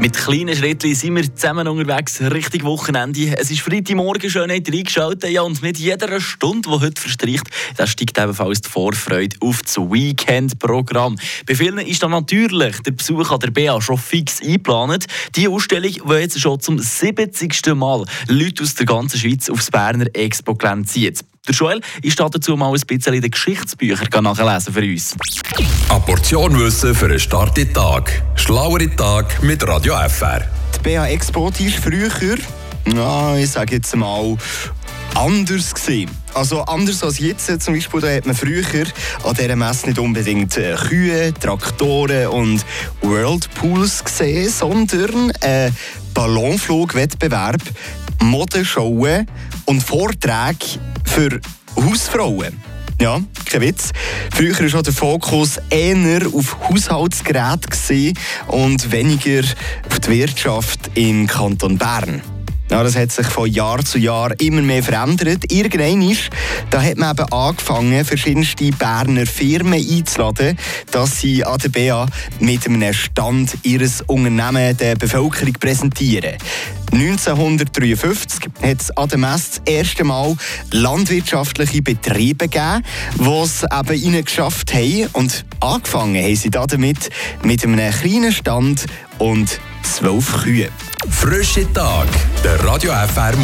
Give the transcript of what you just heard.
Mit kleinen Schritten sind wir zusammen unterwegs, Richtung Wochenende. Es ist Freitagmorgen, Schönheit reingeschaltet. Ja, und mit jeder Stunde, die heute verstreicht, da steigt ebenfalls die Vorfreude auf das Weekend-Programm. Bei vielen ist dann natürlich der Besuch an der BA schon fix eingeplant. Die Ausstellung, die jetzt schon zum 70. Mal Leute aus der ganzen Schweiz aufs Berner Expo-Gelände zieht. Der Joel ist dazu mal ein bisschen in den Geschichtsbüchern nachlesen für uns. Portion Wissen für einen starken Tag. Schlauere Tag mit Radio FR. Die BA Expo ist früher, na, ich sage jetzt mal, anders gesehen. Also anders als jetzt zum Beispiel, da hat man früher an dieser Messe nicht unbedingt äh, Kühe, Traktoren und Whirlpools gesehen, sondern äh, Ballonflugwettbewerb, Modenshowen und Vorträge für Hausfrauen. Ja, kein Witz. Früher war der Fokus eher auf Haushaltsgeräte und weniger auf die Wirtschaft im Kanton Bern. Ja, das hat sich von Jahr zu Jahr immer mehr verändert. Irgendwann ist, da hat man eben angefangen, verschiedenste Berner Firmen einzuladen, dass sie an der BA mit einem Stand ihres Unternehmen der Bevölkerung präsentieren. 1953 hat es an der Messe das erste Mal landwirtschaftliche Betriebe gegeben, die es eben geschafft haben. Und angefangen haben sie damit mit einem kleinen Stand und zwölf Kühen. Frische Tag, der Radio FR